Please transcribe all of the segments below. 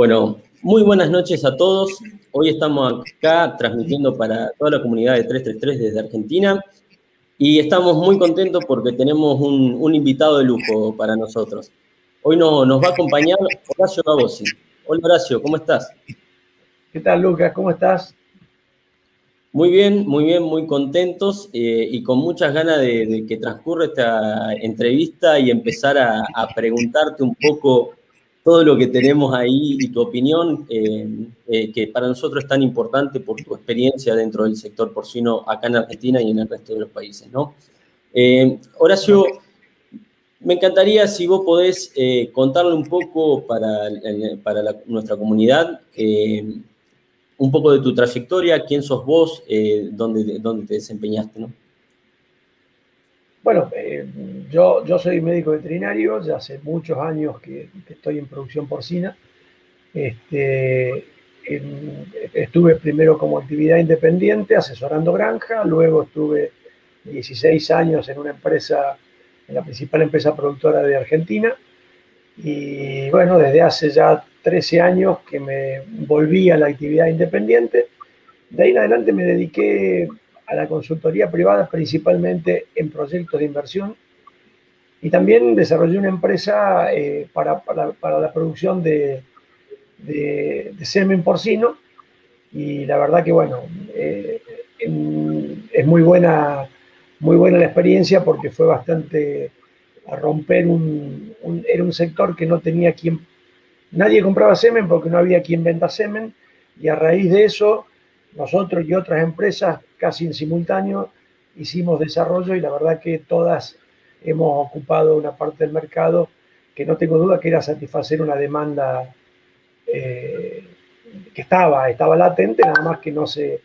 Bueno, muy buenas noches a todos. Hoy estamos acá transmitiendo para toda la comunidad de 333 desde Argentina y estamos muy contentos porque tenemos un, invitado de lujo para nosotros. Hoy nos va a acompañar Horacio Gabosi. Hola Horacio, ¿cómo estás? ¿Qué tal Lucas? ¿Cómo estás? Muy bien, muy bien, muy contentos eh, y con muchas ganas de, que transcurra esta entrevista y empezar a, a preguntarte un poco todo lo que tenemos ahí y tu opinión, eh, eh, que para nosotros es tan importante por tu experiencia dentro del sector porcino acá en Argentina y en el resto de los países, ¿no? Eh, Horacio, me encantaría si vos podés contarle un poco para, para nuestra comunidad, un poco de tu trayectoria, quién sos vos, dónde, dónde te desempeñaste, ¿no? Bueno, eh, yo, soy médico veterinario, ya hace muchos años que, estoy en producción porcina. Este, estuve primero como actividad independiente asesorando granja, luego estuve 16 años en una empresa, en la principal empresa productora de Argentina. Y bueno, desde hace ya 13 años que me volví a la actividad independiente. De ahí en adelante me dediqué a la consultoría privada principalmente en proyectos de inversión. Y también desarrollé una empresa eh, para, la producción de, semen porcino. Y la verdad que bueno, eh, es muy buena, muy buena la experiencia porque fue bastante a romper un, era un sector que no tenía quien, nadie compraba semen porque no había quien venda semen. Y a raíz de eso nosotros y otras empresas casi en simultáneo hicimos desarrollo y la verdad que todas hemos ocupado una parte del mercado que no tengo duda que era satisfacer una demanda eh, que estaba, estaba latente, nada más que no se,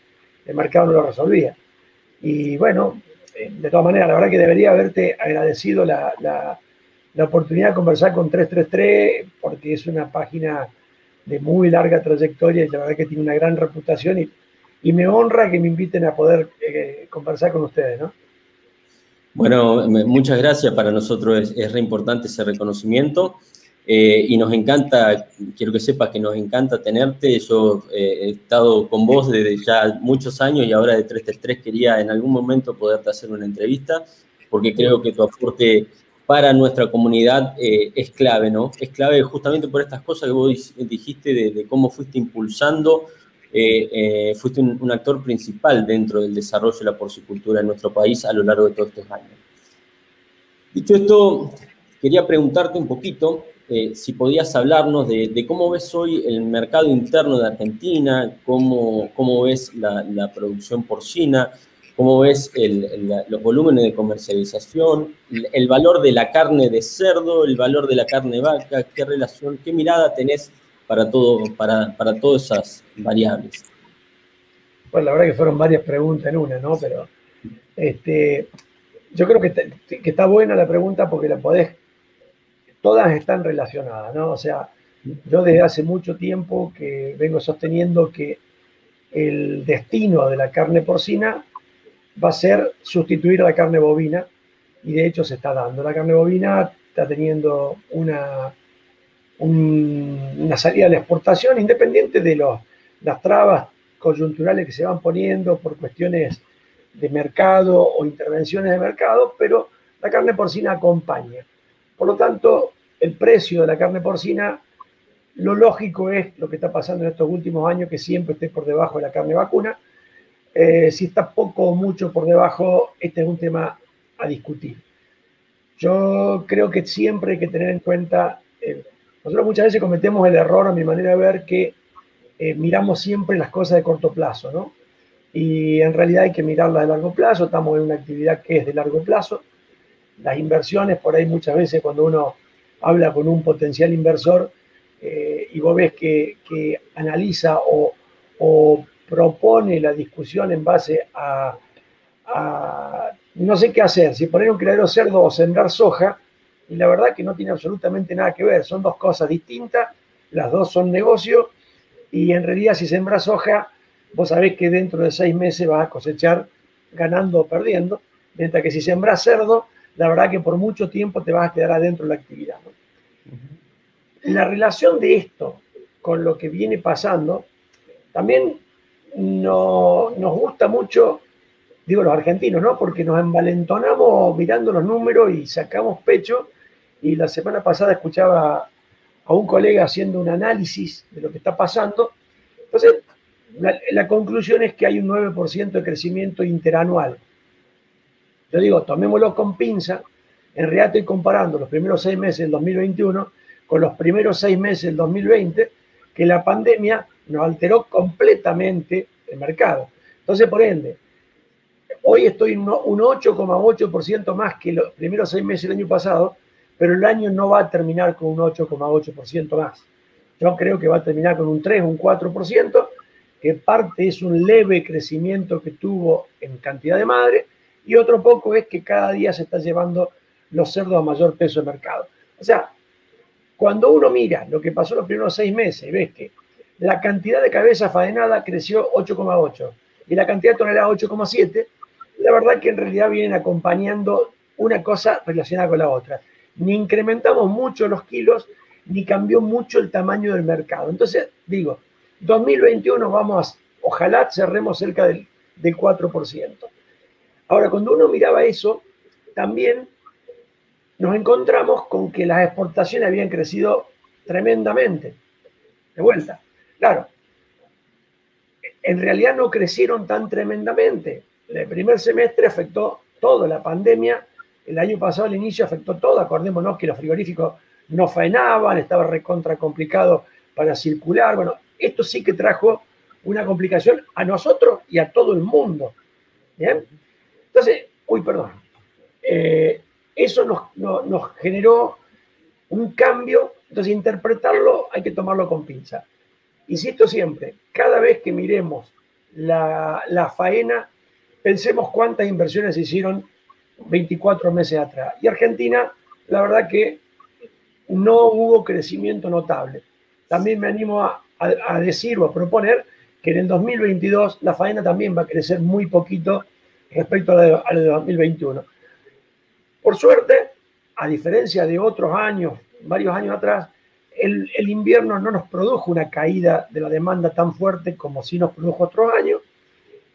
el mercado no lo resolvía. Y bueno, eh, de todas maneras, la verdad que debería haberte agradecido la, la, la oportunidad de conversar con 333 porque es una página de muy larga trayectoria y la verdad que tiene una gran reputación y y me honra que me inviten a poder eh, conversar con ustedes, ¿no? Bueno, muchas gracias. Para nosotros es, re importante ese reconocimiento eh, y nos encanta, quiero que sepas que nos encanta tenerte. Yo eh, he estado con vos desde ya muchos años y ahora de 333 quería en algún momento poderte hacer una entrevista porque creo que tu aporte para nuestra comunidad es clave, ¿no? Es clave justamente por estas cosas que vos dijiste de cómo fuiste impulsando eh, eh, fuiste un, actor principal dentro del desarrollo de la porcicultura en nuestro país a lo largo de todos estos años. Dicho esto, quería preguntarte un poquito eh, si podías hablarnos de, cómo ves hoy el mercado interno de Argentina, cómo, cómo ves la, producción porcina, cómo ves los volúmenes de comercialización, el, valor de la carne de cerdo, el valor de la carne de vaca, qué relación, qué mirada tenés para, todo, para, para todas esas variables? Pues la verdad que fueron varias preguntas en una, ¿no? Pero este, yo creo que, que está buena la pregunta porque la podés, todas están relacionadas, ¿no? O sea, yo desde hace mucho tiempo que vengo sosteniendo que el destino de la carne porcina va a ser sustituir a la carne bovina y de hecho se está dando. La carne bovina está teniendo una una salida a la exportación, independiente de los, las trabas coyunturales que se van poniendo por cuestiones de mercado o intervenciones de mercado, pero la carne porcina acompaña. Por lo tanto, el precio de la carne porcina, lo lógico es lo que está pasando en estos últimos años, que siempre esté por debajo de la carne vacuna. Eh, si está poco o mucho por debajo, este es un tema a discutir. Yo creo que siempre hay que tener en cuenta nosotros muchas veces cometemos el error, a mi manera de ver, que eh, miramos siempre las cosas de corto plazo, ¿no? Y en realidad hay que mirarlas de largo plazo, estamos en una actividad que es de largo plazo. Las inversiones, por ahí muchas veces cuando uno habla con un potencial inversor eh, y vos ves que, analiza o, propone la discusión en base a, a, no sé qué hacer, si poner un criadero cerdo o sembrar soja, y la verdad que no tiene absolutamente nada que ver, son dos cosas distintas, las dos son negocio y en realidad si sembras soja, vos sabés que dentro de seis meses vas a cosechar ganando o perdiendo, mientras que si sembras cerdo, la verdad que por mucho tiempo te vas a quedar adentro de la actividad. La relación de esto con lo que viene pasando, también no, nos gusta mucho, digo los argentinos, ¿no? Porque nos envalentonamos mirando los números y sacamos pecho. Y la semana pasada escuchaba a un colega haciendo un análisis de lo que está pasando. Entonces, la, conclusión es que hay un 9% de crecimiento interanual. Yo digo, tomémoslo con pinza. En realidad estoy comparando los primeros seis meses del 2021 con los primeros seis meses del 2020, que la pandemia nos alteró completamente el mercado. Entonces, por ende, hoy estoy un 8,8% más que los primeros seis meses del año pasado, pero el año no va a terminar con un 8,8% más. Yo creo que va a terminar con un 3, un 4%, que parte es un leve crecimiento que tuvo en cantidad de madre, y otro poco es que cada día se está llevando los cerdos a mayor peso de mercado. O sea, cuando uno mira lo que pasó los primeros seis meses, ves que la cantidad de cabeza faenada creció 8,8 y la cantidad de toneladas 8,7, la verdad que en realidad vienen acompañando una cosa relacionada con la otra. Ni incrementamos mucho los kilos, ni cambió mucho el tamaño del mercado. Entonces, digo, 2021 vamos, ojalá cerremos cerca del, del 4%. Ahora, cuando uno miraba eso, también nos encontramos con que las exportaciones habían crecido tremendamente. De vuelta, claro, en realidad no crecieron tan tremendamente. El primer semestre afectó todo, la pandemia, el año pasado al inicio afectó todo, acordémonos que los frigoríficos no faenaban, estaba recontra complicado para circular, bueno, esto sí que trajo una complicación a nosotros y a todo el mundo. ¿Bien? Entonces, uy, perdón. Eh, eso nos, generó un cambio, entonces interpretarlo hay que tomarlo con pinza. Insisto siempre, cada vez que miremos la, la faena, pensemos cuántas inversiones se hicieron 24 meses atrás. Y Argentina, la verdad que no hubo crecimiento notable. También me animo a, decir o a proponer que en el 2022 la faena también va a crecer muy poquito respecto a la de 2021. Por suerte, a diferencia de otros años, varios años atrás, el, invierno no nos produjo una caída de la demanda tan fuerte como sí nos produjo otros años.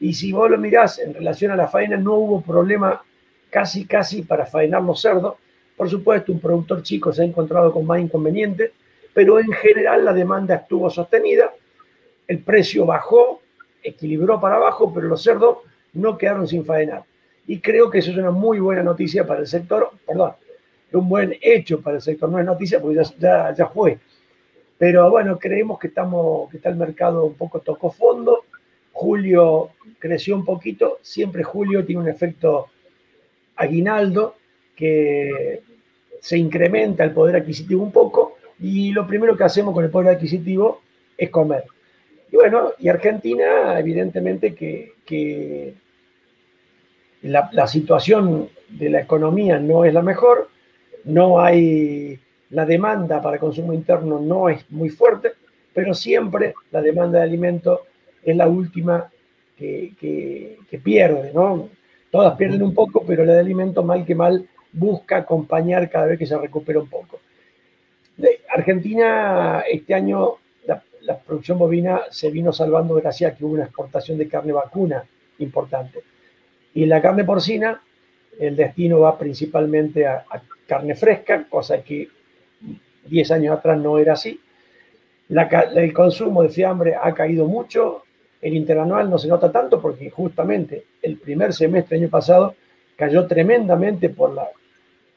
Y si vos lo mirás en relación a la faena, no hubo problema casi, casi para faenar los cerdos. Por supuesto, un productor chico se ha encontrado con más inconvenientes, pero en general la demanda estuvo sostenida, el precio bajó, equilibró para abajo, pero los cerdos no quedaron sin faenar. Y creo que eso es una muy buena noticia para el sector, perdón, un buen hecho para el sector, no es noticia porque ya, ya, fue. Pero bueno, creemos que, estamos, que está el mercado un poco tocó fondo. Julio creció un poquito, siempre julio tiene un efecto aguinaldo que se incrementa el poder adquisitivo un poco y lo primero que hacemos con el poder adquisitivo es comer. Y bueno, y Argentina evidentemente que, la, situación de la economía no es la mejor, no hay, la demanda para consumo interno no es muy fuerte, pero siempre la demanda de alimentos es la última que, que, pierde, ¿no? Todas pierden un poco, pero la de alimentos mal que mal busca acompañar cada vez que se recupera un poco. Argentina este año la, la, producción bovina se vino salvando gracias a que hubo una exportación de carne vacuna importante. Y la carne porcina, el destino va principalmente a, carne fresca, cosa que 10 años atrás no era así. el consumo de fiambre ha caído mucho, el interanual no se nota tanto porque justamente el primer semestre del año pasado cayó tremendamente por la,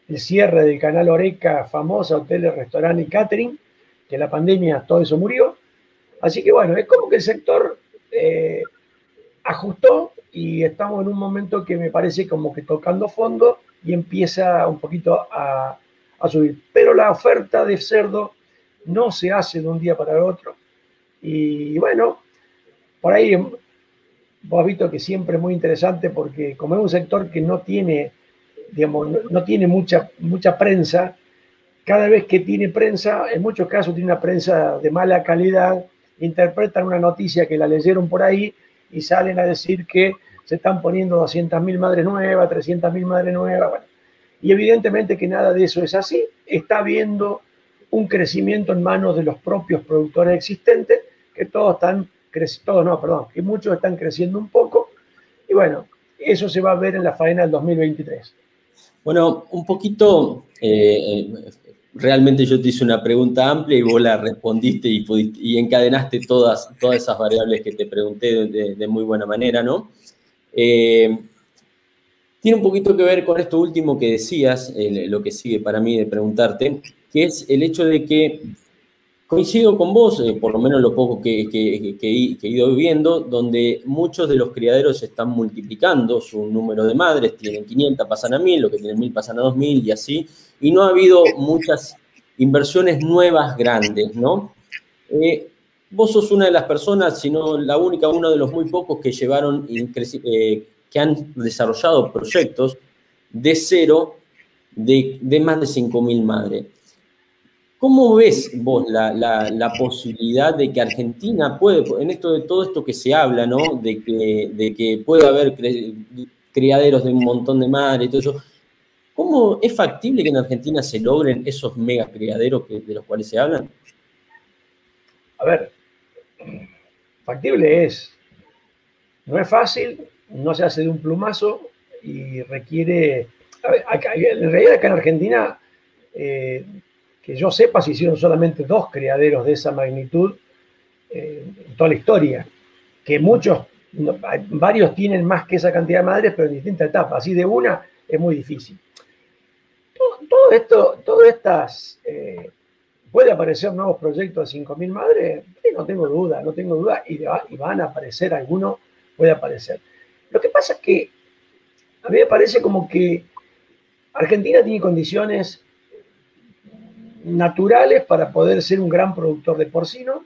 el cierre del canal Oreca, famosa hoteles, restaurantes y catering, que la pandemia todo eso murió. Así que bueno, es como que el sector eh, ajustó y estamos en un momento que me parece como que tocando fondo y empieza un poquito a, subir. Pero la oferta de cerdo no se hace de un día para el otro. Y bueno, por ahí vos has visto que siempre es muy interesante porque como es un sector que no tiene, digamos, no, tiene mucha, mucha prensa, cada vez que tiene prensa, en muchos casos tiene una prensa de mala calidad, interpretan una noticia que la leyeron por ahí y salen a decir que se están poniendo 200.000 madres nuevas, 300.000 madres nuevas. Bueno. Y evidentemente que nada de eso es así. Está habiendo un crecimiento en manos de los propios productores existentes, que todos están creciendo, no, perdón, que muchos están creciendo un poco, y bueno, eso se va a ver en la faena del 2023. Bueno, un poquito, eh, realmente yo te hice una pregunta amplia y vos la respondiste y, y encadenaste todas, todas esas variables que te pregunté de, muy buena manera, ¿no? Eh, tiene un poquito que ver con esto último que decías, lo que sigue para mí de preguntarte, que es el hecho de que coincido con vos, eh, por lo menos lo poco que, he ido viendo, donde muchos de los criaderos están multiplicando su número de madres, tienen 500, pasan a 1000, lo que tienen 1000 pasan a 2000 y así, y no ha habido muchas inversiones nuevas grandes, ¿no? Eh, vos sos una de las personas, si no la única, uno de los muy pocos que llevaron, eh, que han desarrollado proyectos de cero de, de más de 5.000 madres. ¿Cómo ves vos la, posibilidad de que Argentina puede, en esto de todo esto que se habla, ¿no? De que, de puede haber criaderos de un montón de madres y todo eso. ¿Cómo es factible que en Argentina se logren esos mega criaderos de los cuales se hablan? A ver, factible es. No es fácil, no se hace de un plumazo y requiere. A ver, en realidad acá en Argentina eh, que yo sepa, se hicieron solamente dos criaderos de esa magnitud eh, en toda la historia, que muchos, varios tienen más que esa cantidad de madres, pero en distintas etapas, así de una es muy difícil. Todo, esto, todas estas, eh, puede aparecer nuevos proyectos de 5.000 madres, no tengo duda, no tengo duda, y, y van a aparecer, algunos puede aparecer. Lo que pasa es que a mí me parece como que Argentina tiene condiciones naturales para poder ser un gran productor de porcino.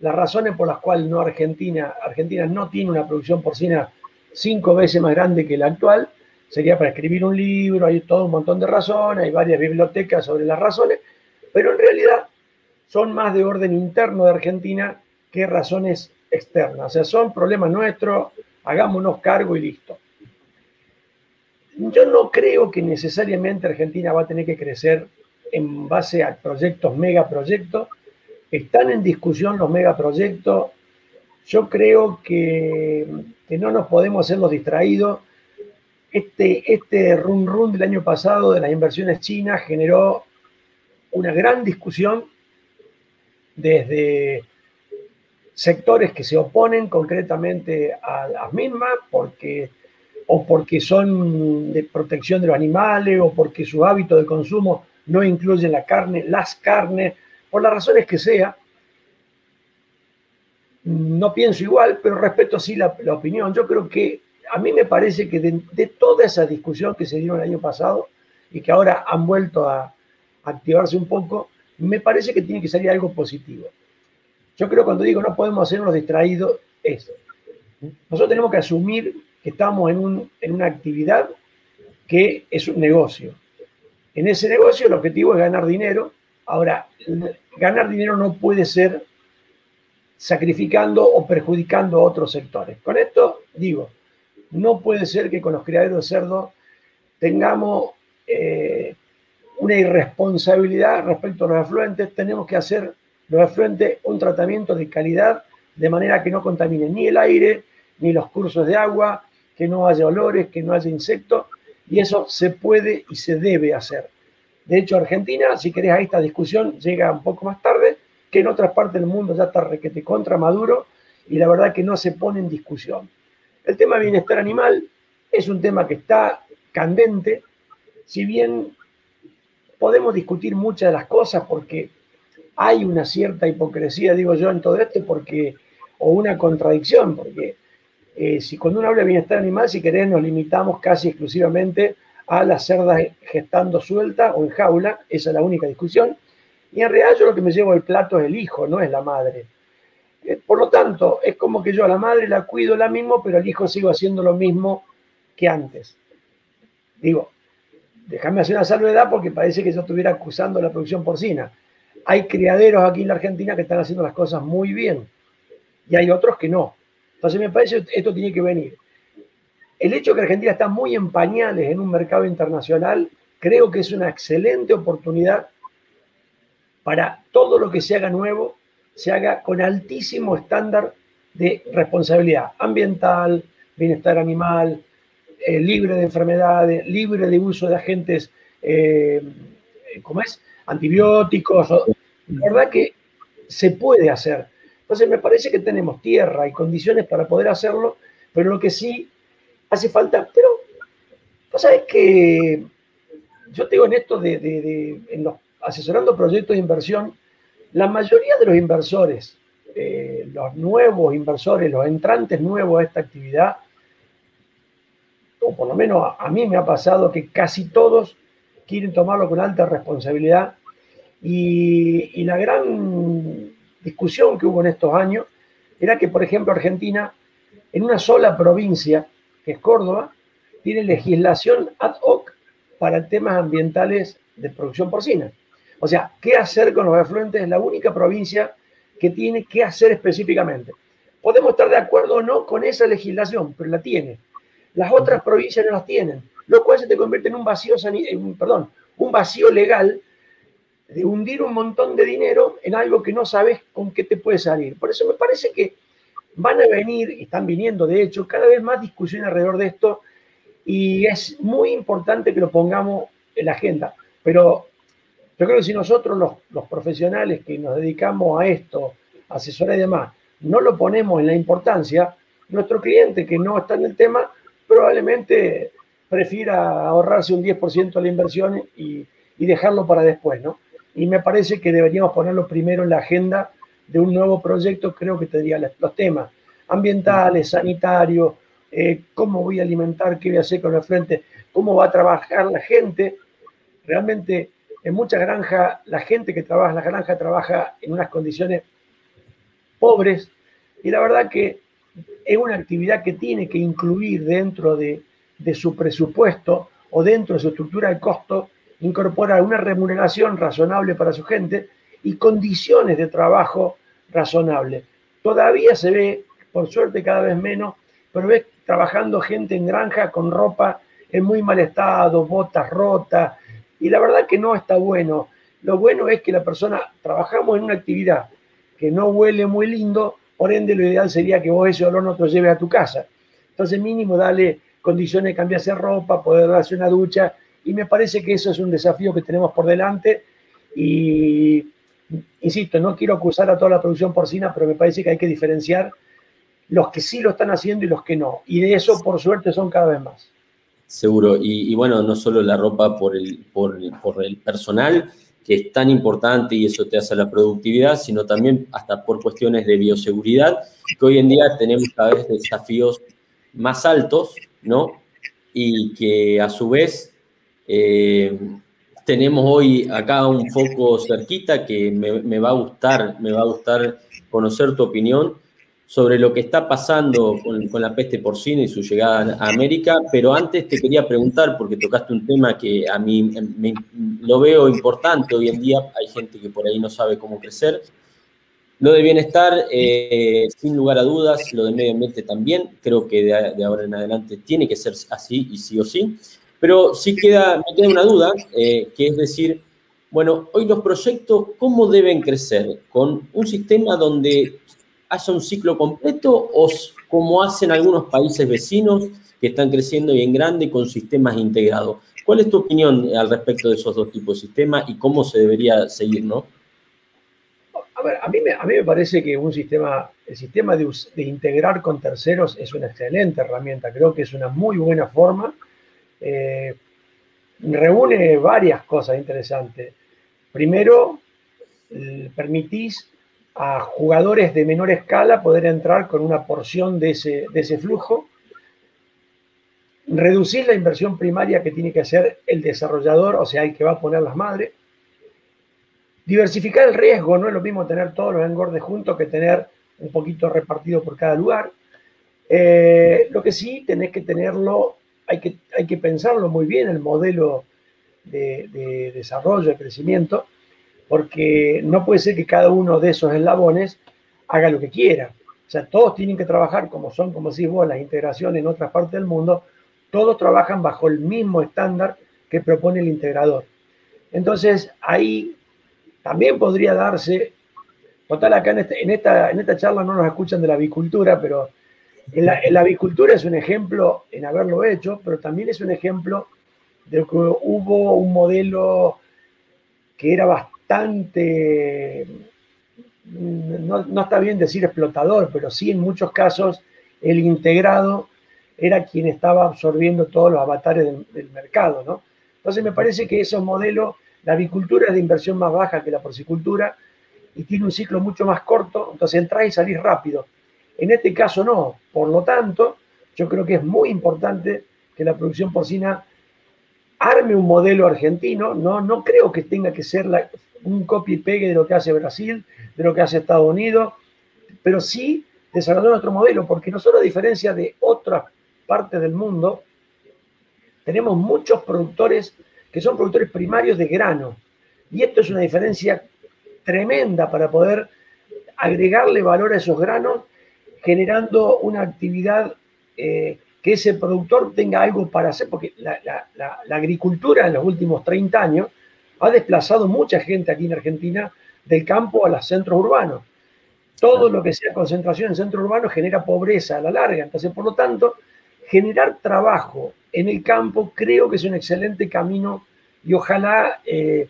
Las razones por las cuales no Argentina, Argentina no tiene una producción porcina cinco veces más grande que la actual, sería para escribir un libro, hay todo un montón de razones, hay varias bibliotecas sobre las razones, pero en realidad son más de orden interno de Argentina que razones externas. O sea, son problemas nuestros, hagámonos cargo y listo. Yo no creo que necesariamente Argentina va a tener que crecer en base a proyectos, megaproyectos. Están en discusión los megaproyectos. Yo creo que, no nos podemos hacer los distraídos. Este, este run run del año pasado de las inversiones chinas generó una gran discusión desde sectores que se oponen concretamente a las mismas porque o porque son de protección de los animales o porque su hábito de consumo no incluyen la carne, las carnes, por las razones que sea. No pienso igual, pero respeto sí la, opinión. Yo creo que a mí me parece que de, toda esa discusión que se dio el año pasado y que ahora han vuelto a, activarse un poco, me parece que tiene que salir algo positivo. Yo creo cuando digo no podemos hacernos distraídos, es, nosotros tenemos que asumir que estamos en, en una actividad que es un negocio. En ese negocio el objetivo es ganar dinero. Ahora, ganar dinero no puede ser sacrificando o perjudicando a otros sectores. Con esto digo, no puede ser que con los criaderos de cerdo tengamos eh, una irresponsabilidad respecto a los afluentes. Tenemos que hacer los afluentes un tratamiento de calidad de manera que no contaminen ni el aire, ni los cursos de agua, que no haya olores, que no haya insectos y eso se puede y se debe hacer. De hecho, Argentina, si querés, a esta discusión llega un poco más tarde, que en otras partes del mundo ya está requete contra Maduro y la verdad que no se pone en discusión. El tema bienestar animal es un tema que está candente, si bien podemos discutir muchas de las cosas porque hay una cierta hipocresía, digo yo, en todo esto, porque, o una contradicción, porque eh, si cuando uno habla de bienestar animal, si querés, nos limitamos casi exclusivamente a las cerdas gestando suelta o en jaula, esa es la única discusión. Y en realidad yo lo que me llevo el plato es el hijo, no es la madre. Eh, por lo tanto, es como que yo a la madre la cuido la mismo, pero al hijo sigo haciendo lo mismo que antes. Digo, déjame hacer una salvedad porque parece que yo estuviera acusando la producción porcina. Hay criaderos aquí en la Argentina que están haciendo las cosas muy bien y hay otros que no. Entonces me parece esto tiene que venir. El hecho de que Argentina está muy en pañales en un mercado internacional, creo que es una excelente oportunidad para todo lo que se haga nuevo, se haga con altísimo estándar de responsabilidad ambiental, bienestar animal, eh, libre de enfermedades, libre de uso de agentes, eh, ¿cómo es? Antibióticos. La verdad que se puede hacer. Entonces me parece que tenemos tierra y condiciones para poder hacerlo, pero lo que sí hace falta, pero vos sabés que yo tengo en esto de, los, asesorando proyectos de inversión, la mayoría de los inversores, eh, los nuevos inversores, los entrantes nuevos a esta actividad, o por lo menos a, mí me ha pasado que casi todos quieren tomarlo con alta responsabilidad y la gran discusión que hubo en estos años era que, por ejemplo, Argentina, en una sola provincia, que es Córdoba, tiene legislación ad hoc para temas ambientales de producción porcina. O sea, ¿qué hacer con los afluentes? Es la única provincia que tiene que hacer específicamente. Podemos estar de acuerdo o no con esa legislación, pero la tiene. Las otras provincias no las tienen, lo cual se te convierte en un vacío, perdón, un vacío legal de hundir un montón de dinero en algo que no sabes con qué te puede salir. Por eso me parece que van a venir, y están viniendo de hecho, cada vez más discusiones alrededor de esto y es muy importante que lo pongamos en la agenda. Pero yo creo que si nosotros los, los profesionales que nos dedicamos a esto, asesores y demás, no lo ponemos en la importancia, nuestro cliente que no está en el tema probablemente prefiera ahorrarse un 10% de la inversión y, y dejarlo para después, ¿no? Y me parece que deberíamos ponerlo primero en la agenda de un nuevo proyecto, creo que tendría los temas ambientales, sanitarios, eh, cómo voy a alimentar, qué voy a hacer con el frente, cómo va a trabajar la gente. Realmente en muchas granjas, la gente que trabaja en la granja trabaja en unas condiciones pobres y la verdad que es una actividad que tiene que incluir dentro de, de su presupuesto o dentro de su estructura de costo incorporar una remuneración razonable para su gente y condiciones de trabajo razonables. Todavía se ve, por suerte cada vez menos, pero ves trabajando gente en granja con ropa en muy mal estado, botas rotas, y la verdad que no está bueno. Lo bueno es que la persona, trabajamos en una actividad que no huele muy lindo, por ende lo ideal sería que vos ese olor no te lo lleves a tu casa. Entonces mínimo dale condiciones cambiarse ropa, poder darse una ducha y me parece que eso es un desafío que tenemos por delante y, insisto, no quiero acusar a toda la producción porcina, pero me parece que hay que diferenciar los que sí lo están haciendo y los que no. Y de eso, por suerte, son cada vez más. Seguro. Y, bueno, no solo la ropa por el, por, el personal, que es tan importante y eso te hace la productividad, sino también hasta por cuestiones de bioseguridad, que hoy en día tenemos cada vez desafíos más altos, ¿no? Y que a su vez eh, tenemos hoy acá un foco cerquita que me, va a gustar, me va a gustar conocer tu opinión sobre lo que está pasando con, la peste porcina y su llegada a América, pero antes te quería preguntar, porque tocaste un tema que a mí lo veo importante hoy en día, hay gente que por ahí no sabe cómo crecer. Lo de bienestar, eh, sin lugar a dudas, lo de medio ambiente también, creo que de, de ahora en adelante tiene que ser así y sí o sí. Pero sí queda, me queda una duda, eh, que es decir, bueno, hoy los proyectos, ¿cómo deben crecer? ¿Con un sistema donde haya un ciclo completo o como hacen algunos países vecinos que están creciendo y en grande con sistemas integrados? ¿Cuál es tu opinión al respecto de esos dos tipos de sistemas y cómo se debería seguir, no? A ver, a mí me, a mí me parece que un sistema, el sistema de, de integrar con terceros es una excelente herramienta. Creo que es una muy buena forma eh, reúne varias cosas interesantes. Primero, permitís a jugadores de menor escala poder entrar con una porción de ese, flujo. Reducir la inversión primaria que tiene que hacer el desarrollador, o sea, el que va a poner las madres. Diversificar el riesgo, no es lo mismo tener todos los engordes juntos que tener un poquito repartido por cada lugar. Eh, lo que sí tenés que tenerlo hay que, hay que pensarlo muy bien el modelo de, desarrollo, de crecimiento, porque no puede ser que cada uno de esos eslabones haga lo que quiera. O sea, todos tienen que trabajar como son, como decís vos, las integraciones en otras partes del mundo, todos trabajan bajo el mismo estándar que propone el integrador. Entonces, ahí también podría darse, total acá en, este, en, esta, en esta charla no nos escuchan de la avicultura, pero en la, avicultura es un ejemplo en haberlo hecho, pero también es un ejemplo de que hubo un modelo que era bastante, no, está bien decir explotador, pero sí en muchos casos el integrado era quien estaba absorbiendo todos los avatares del, mercado, ¿no? Entonces me parece que esos modelos, la avicultura es de inversión más baja que la porcicultura y tiene un ciclo mucho más corto, entonces entrar y salir rápido. En este caso no, por lo tanto, yo creo que es muy importante que la producción porcina arme un modelo argentino, no, no creo que tenga que ser un copy y pegue de lo que hace Brasil, de lo que hace Estados Unidos, pero sí desarrollar nuestro modelo, porque nosotros a diferencia de otras partes del mundo, tenemos muchos productores que son productores primarios de grano. Y esto es una diferencia tremenda para poder agregarle valor a esos granos, generando una actividad eh, que ese productor tenga algo para hacer, porque la, agricultura en los últimos 30 años ha desplazado mucha gente aquí en Argentina del campo a los centros urbanos. Todo lo que sea concentración en centros urbanos genera pobreza a la larga. Entonces, por lo tanto, generar trabajo en el campo creo que es un excelente camino y ojalá eh,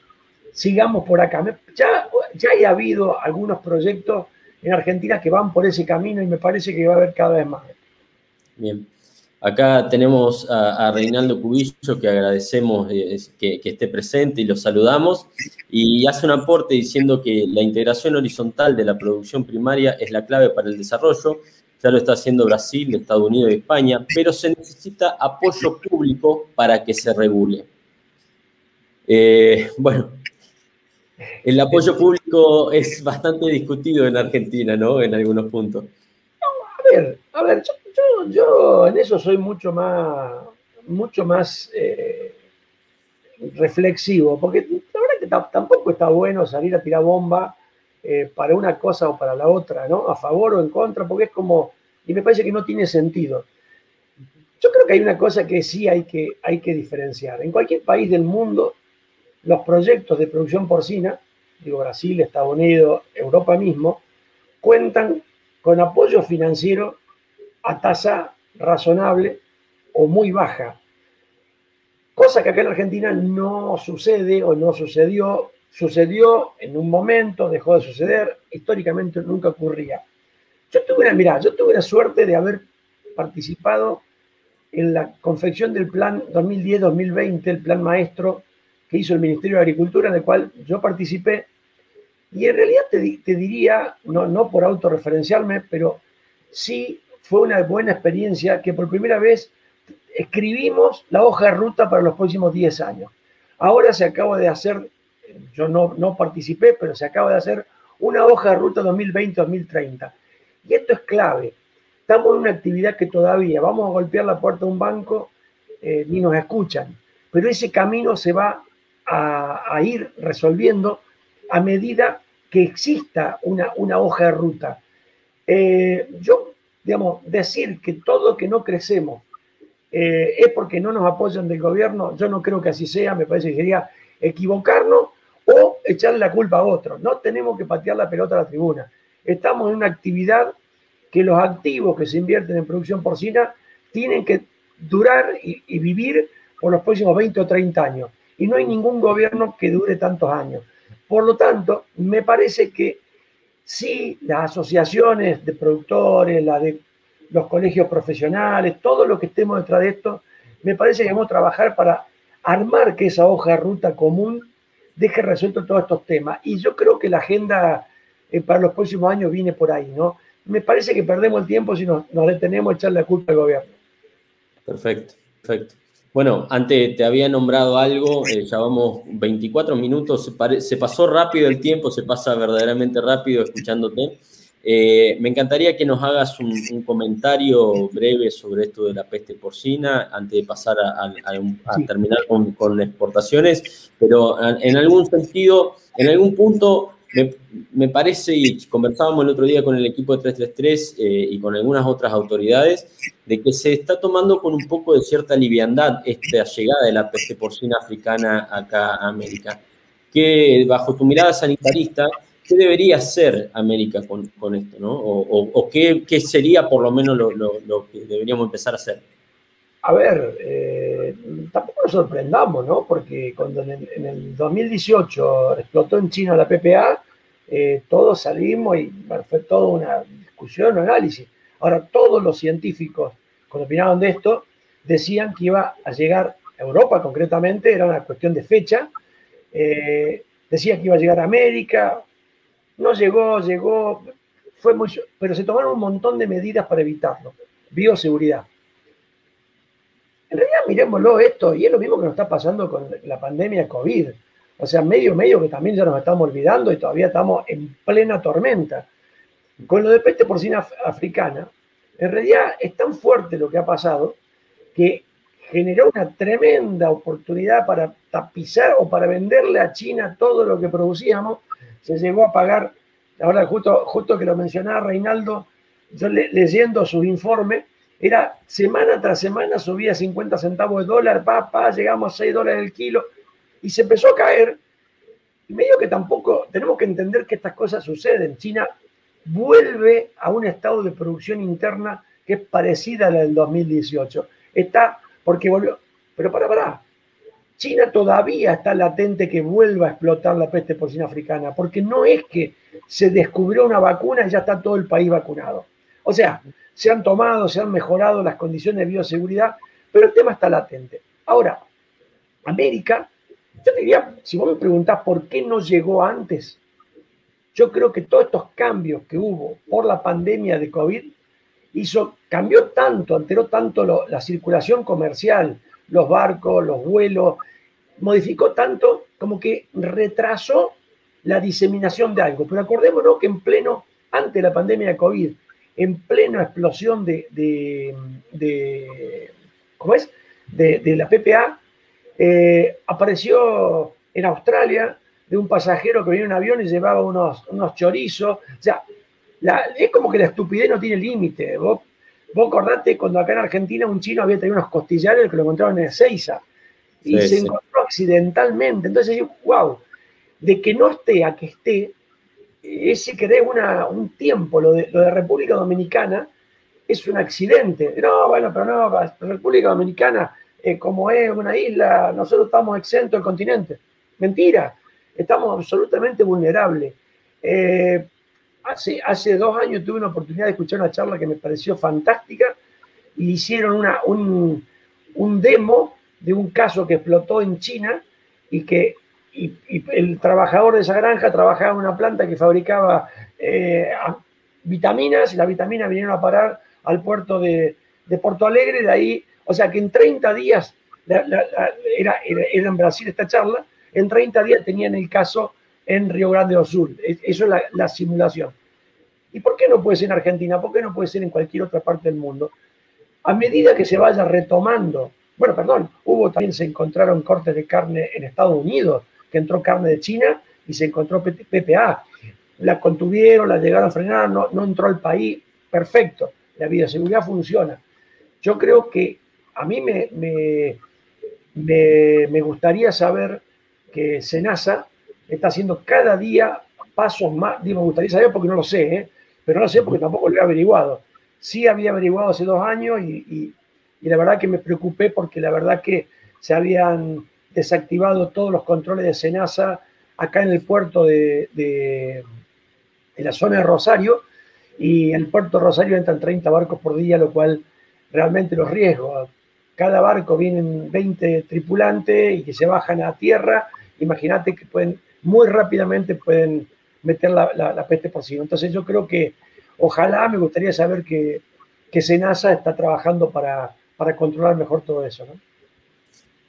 sigamos por acá. Ya, ya ha habido algunos proyectos en Argentina que van por ese camino y me parece que va a haber cada vez más. Bien. Acá tenemos a, Reinaldo Cubillo, que agradecemos eh, que, esté presente y lo saludamos, y hace un aporte diciendo que la integración horizontal de la producción primaria es la clave para el desarrollo, ya lo está haciendo Brasil, Estados Unidos y España, pero se necesita apoyo público para que se regule. Eh, bueno, el apoyo público es bastante discutido en Argentina, ¿no? En algunos puntos. a ver, a ver, yo, en eso soy mucho más, mucho más eh, reflexivo, porque la verdad que tampoco está bueno salir a tirar bomba eh, para una cosa o para la otra, ¿no? A favor o en contra, porque es como, y me parece que no tiene sentido. Yo creo que hay una cosa que sí hay que, hay que diferenciar. En cualquier país del mundo, los proyectos de producción porcina, digo Brasil, Estados Unidos, Europa mismo, cuentan con apoyo financiero a tasa razonable o muy baja. Cosa que acá en Argentina no sucede o no sucedió. Sucedió en un momento, dejó de suceder, históricamente nunca ocurría. Yo tuve, mira, yo tuve la suerte de haber participado en la confección del plan 2010-2020, el plan maestro que hizo el Ministerio de Agricultura, en el cual yo participé. Y en realidad te, diría, no, no por autorreferenciarme, pero sí fue una buena experiencia que por primera vez escribimos la hoja de ruta para los próximos 10 años. Ahora se acaba de hacer, yo no, no participé, pero se acaba de hacer una hoja de ruta 2020-2030. Y esto es clave. Estamos en una actividad que todavía vamos a golpear la puerta de un banco, eh, ni nos escuchan, pero ese camino se va a, ir resolviendo a medida que exista una, una hoja de ruta. Eh, yo digamos, decir que todo que no crecemos eh, es porque no nos apoyan del gobierno, yo no creo que así sea, me parece que sería equivocarnos o echarle la culpa a otros. No tenemos que patear la pelota a la tribuna. Estamos en una actividad que los activos que se invierten en producción porcina tienen que durar y, vivir por los próximos 20 o 30 años. Y no hay ningún gobierno que dure tantos años. Por lo tanto, me parece que sí las asociaciones de productores, la de los colegios profesionales, todo lo que estemos detrás de esto, me parece que debemos trabajar para armar que esa hoja de ruta común deje resuelto todos estos temas. Y yo creo que la agenda eh, para los próximos años viene por ahí, ¿no? Me parece que perdemos el tiempo si nos, nos detenemos a echar la culpa al gobierno. Perfecto, perfecto. Bueno, antes te había nombrado algo, eh, ya vamos 24 minutos, se, pasó rápido el tiempo, se pasa verdaderamente rápido escuchándote. Eh, me encantaría que nos hagas un, comentario breve sobre esto de la peste porcina antes de pasar a, terminar con, con, exportaciones, pero en algún sentido, en algún punto, me, parece, y conversábamos el otro día con el equipo de 333 eh, y con algunas otras autoridades, de que se está tomando con un poco de cierta liviandad esta llegada de la peste porcina africana acá a América. que bajo tu mirada sanitarista, ¿qué debería hacer América con, esto? ¿no? O, qué, sería por lo menos lo, que deberíamos empezar a hacer? A ver, eh, tampoco nos sorprendamos, ¿no? Porque cuando en el, 2018 explotó en China la PPA, eh, todos salimos y fue toda una discusión, un análisis. Ahora, todos los científicos, cuando opinaban de esto, decían que iba a llegar a Europa concretamente, era una cuestión de fecha, eh, decía que iba a llegar a América, no llegó, llegó, fue muy, pero se tomaron un montón de medidas para evitarlo. Bioseguridad. En realidad, miremoslo esto, y es lo mismo que nos está pasando con la pandemia COVID. O sea, medio, medio que también ya nos estamos olvidando y todavía estamos en plena tormenta. Con lo de peste porcina africana, en realidad es tan fuerte lo que ha pasado que generó una tremenda oportunidad para tapizar o para venderle a China todo lo que producíamos. Se llegó a pagar, ahora justo, justo que lo mencionaba Reinaldo, yo leyendo sus informes, era semana tras semana subía 50 centavos de dólar, pa, pa, llegamos a 6 dólares el kilo, y se empezó a caer. Y medio que tampoco tenemos que entender que estas cosas suceden. China vuelve a un estado de producción interna que es parecida a la del 2018. Está porque volvió. Pero para, para. China todavía está latente que vuelva a explotar la peste porcina africana, porque no es que se descubrió una vacuna y ya está todo el país vacunado. O sea, se han tomado, se han mejorado las condiciones de bioseguridad, pero el tema está latente. Ahora, América, yo diría, si vos me preguntás por qué no llegó antes, yo creo que todos estos cambios que hubo por la pandemia de COVID hizo, cambió tanto, alteró tanto la circulación comercial, los barcos, los vuelos, modificó tanto como que retrasó la diseminación de algo. Pero acordémonos que en pleno, antes de la pandemia de COVID, en plena explosión de, de, ¿cómo es? De, la PPA, eh, apareció en Australia de un pasajero que venía en un avión y llevaba unos, unos chorizos. O sea, es como que la estupidez no tiene límite. Vos, vos acordate cuando acá en Argentina un chino había tenido unos costillares que lo encontraron en Ezeiza y se encontró accidentalmente. Entonces, wow, de que no esté a que esté, ese que dé una, un tiempo, lo de, lo de República Dominicana, es un accidente. No, bueno, pero no, República Dominicana, eh, como es una isla, nosotros estamos exentos del continente. Mentira, estamos absolutamente vulnerables. Eh, Hace, hace dos años tuve una oportunidad de escuchar una charla que me pareció fantástica y hicieron una, un, un demo de un caso que explotó en China y que y, el trabajador de esa granja trabajaba en una planta que fabricaba eh, vitaminas y las vitaminas vinieron a parar al puerto de, de Porto Alegre, de ahí, o sea que en 30 días, era, era, en Brasil esta charla, en 30 días tenían el caso en Río Grande do Sul. Eso es la, simulación. ¿Y por qué no puede ser en Argentina? ¿Por qué no puede ser en cualquier otra parte del mundo? A medida que se vaya retomando, bueno, perdón, hubo también, se encontraron cortes de carne en Estados Unidos, que entró carne de China y se encontró PPA. La contuvieron, la llegaron a frenar, no, no entró al país, perfecto. La bioseguridad funciona. Yo creo que a mí me, me, me, me gustaría saber que Senasa está haciendo cada día pasos más, digo, me gustaría saber porque no lo sé, ¿eh? pero no lo sé porque tampoco lo he averiguado. Sí había averiguado hace dos años y, la verdad que me preocupé porque la verdad que se habían desactivado todos los controles de Senasa acá en el puerto de, de, la zona de Rosario y en el puerto de Rosario entran 30 barcos por día, lo cual realmente los riesgos. Cada barco vienen 20 tripulantes y que se bajan a tierra. Imagínate que pueden muy rápidamente pueden meter la, la, peste porcina. Entonces yo creo que ojalá me gustaría saber que, que Senasa está trabajando para, para controlar mejor todo eso.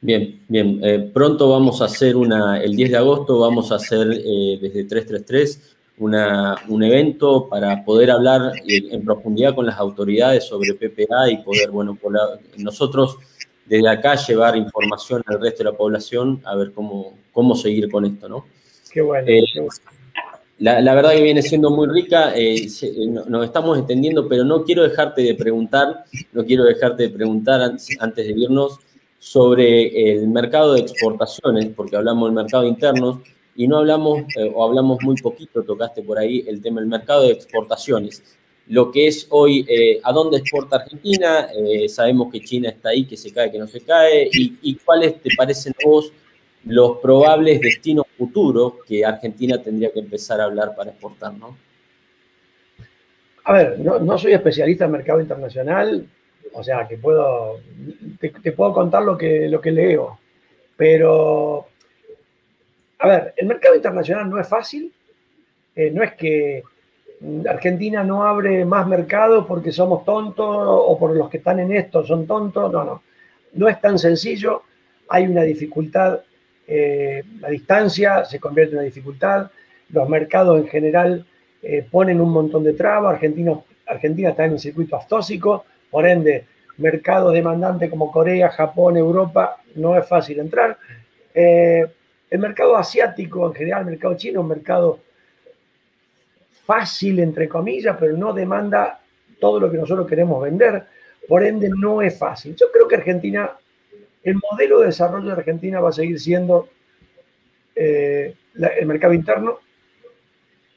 Bien, bien. Eh, pronto vamos a hacer una, el 10 de agosto vamos a hacer eh, desde 333 una, un evento para poder hablar en, profundidad con las autoridades sobre PPA y poder, bueno, nosotros desde acá llevar información al resto de la población a ver cómo, cómo seguir con esto, ¿no? Qué bueno. Eh, la, verdad que viene siendo muy rica, eh, eh, nos estamos entendiendo, pero no quiero dejarte de preguntar, no quiero dejarte de preguntar antes, de irnos sobre el mercado de exportaciones, porque hablamos del mercado interno, y no hablamos eh, o hablamos muy poquito, tocaste por ahí el tema del mercado de exportaciones. Lo que es hoy, eh, ¿a dónde exporta Argentina? Eh, sabemos que China está ahí, que se cae, que no se cae. ¿Y, y cuáles te parecen vos los probables destinos futuros que Argentina tendría que empezar a hablar para exportar, ¿no? A ver, no, soy especialista en mercado internacional, o sea, que puedo, te, puedo contar lo que, lo que leo, pero, a ver, el mercado internacional no es fácil, eh, no es que Argentina no abre más mercado porque somos tontos o por los que están en esto son tontos, no, no, no es tan sencillo, hay una dificultad, eh, la distancia se convierte en una dificultad, los mercados en general eh, ponen un montón de trabas, Argentina, Argentina está en un circuito aftósico, por ende, mercados demandantes como Corea, Japón, Europa, no es fácil entrar. Eh, el mercado asiático, en general, el mercado chino, es un mercado fácil, entre comillas, pero no demanda todo lo que nosotros queremos vender, por ende no es fácil. Yo creo que Argentina, el modelo de desarrollo de Argentina va a seguir siendo eh, el mercado interno,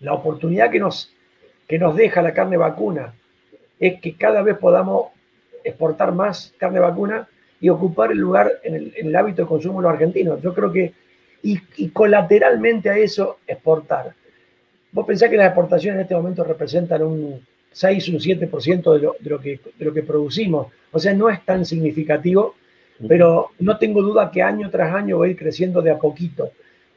la oportunidad que nos, que nos deja la carne vacuna es que cada vez podamos exportar más carne vacuna y ocupar el lugar en el, hábito de consumo de los argentinos. Yo creo que, y, colateralmente a eso, exportar. Vos pensás que las exportaciones en este momento representan un 6, un 7% de lo, de, lo que, de lo que producimos. O sea, no es tan significativo, pero no tengo duda que año tras año va a ir creciendo de a poquito.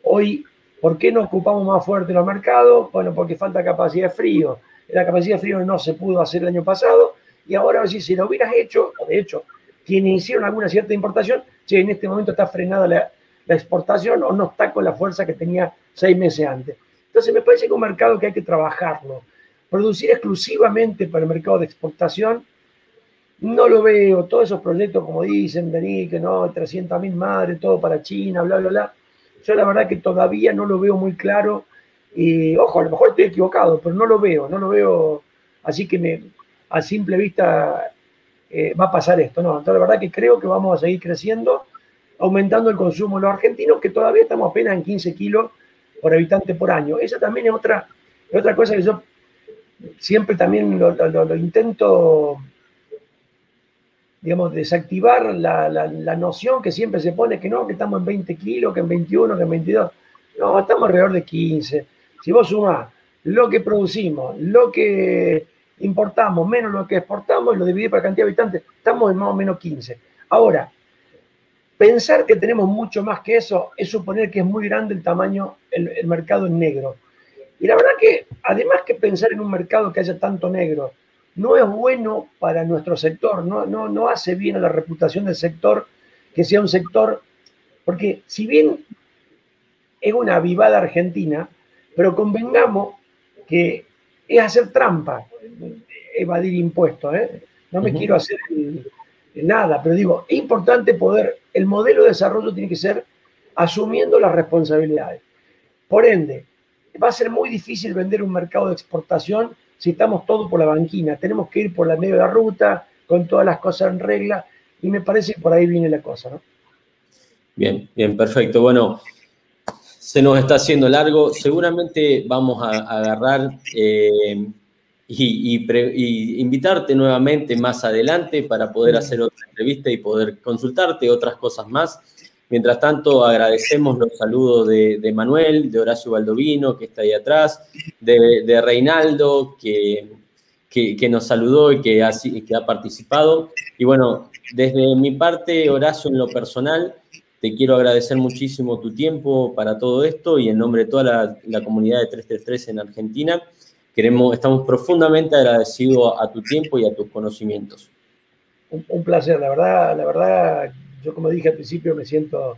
Hoy ¿Por qué no ocupamos más fuerte los mercados? Bueno, porque falta capacidad de frío. La capacidad frío no se pudo hacer el año pasado y ahora si se lo hubieras hecho, o de hecho, quienes hicieron alguna cierta importación, si en este momento está frenada la, exportación o no está con la fuerza que tenía seis meses antes. Entonces me parece que un mercado que hay que trabajarlo. Producir exclusivamente para el mercado de exportación, no lo veo. Todos esos proyectos, como dicen, vení, que no, 300 mil madres, todo para China, bla, bla, bla yo la verdad que todavía no lo veo muy claro. Y ojo, a lo mejor estoy equivocado, pero no lo veo, no lo veo. Así que me, a simple vista eh, va a pasar esto. No, entonces la verdad que creo que vamos a seguir creciendo, aumentando el consumo los argentinos, que todavía estamos apenas en 15 kilos por habitante por año. Esa también es otra, otra cosa que yo siempre también lo intento digamos, desactivar la, la, noción que siempre se pone que no, que estamos en 20 kilos, que en 21, que en 22. No, estamos alrededor de 15. Si vos sumás lo que producimos, lo que importamos, menos lo que exportamos y lo dividís por cantidad de habitantes, estamos en más o menos 15. Ahora, pensar que tenemos mucho más que eso es suponer que es muy grande el tamaño, el, el mercado en negro. Y la verdad que, además que pensar en un mercado que haya tanto negro, no es bueno para nuestro sector, no, no, no hace bien a la reputación del sector que sea un sector, porque si bien es una avivada argentina, pero convengamos que es hacer trampa, evadir impuestos. ¿eh? No me quiero hacer nada, pero digo, es importante poder, el modelo de desarrollo tiene que ser asumiendo las responsabilidades. Por ende, va a ser muy difícil vender un mercado de exportación si estamos todos por la banquina. Tenemos que ir por la medio de la ruta, con todas las cosas en regla, y me parece que por ahí viene la cosa, ¿no? Bien, bien, perfecto. Bueno, se nos está haciendo largo. Seguramente vamos a, agarrar eh, y, invitarte nuevamente más adelante para poder hacer otra entrevista y poder consultarte otras cosas más. Mientras tanto, agradecemos los saludos de, Manuel, de Horacio Baldovino, que está ahí atrás, de, Reinaldo, que, que, nos saludó y que ha, que ha participado. Y bueno, desde mi parte, Horacio, en lo personal, te quiero agradecer muchísimo tu tiempo para todo esto y en nombre de toda la, comunidad de 333 en Argentina, queremos, estamos profundamente agradecidos a tu tiempo y a tus conocimientos. Un, un placer, la verdad, la verdad yo como dije al principio me siento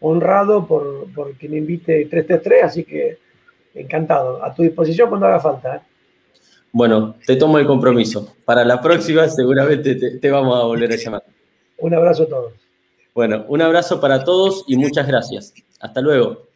honrado por, que me invite 333, así que encantado. A tu disposición cuando haga falta. ¿eh? Bueno, te tomo el compromiso. Para la próxima seguramente te, te vamos a volver a llamar. Un abrazo a todos. Bueno, un abrazo para todos y muchas gracias. Hasta luego.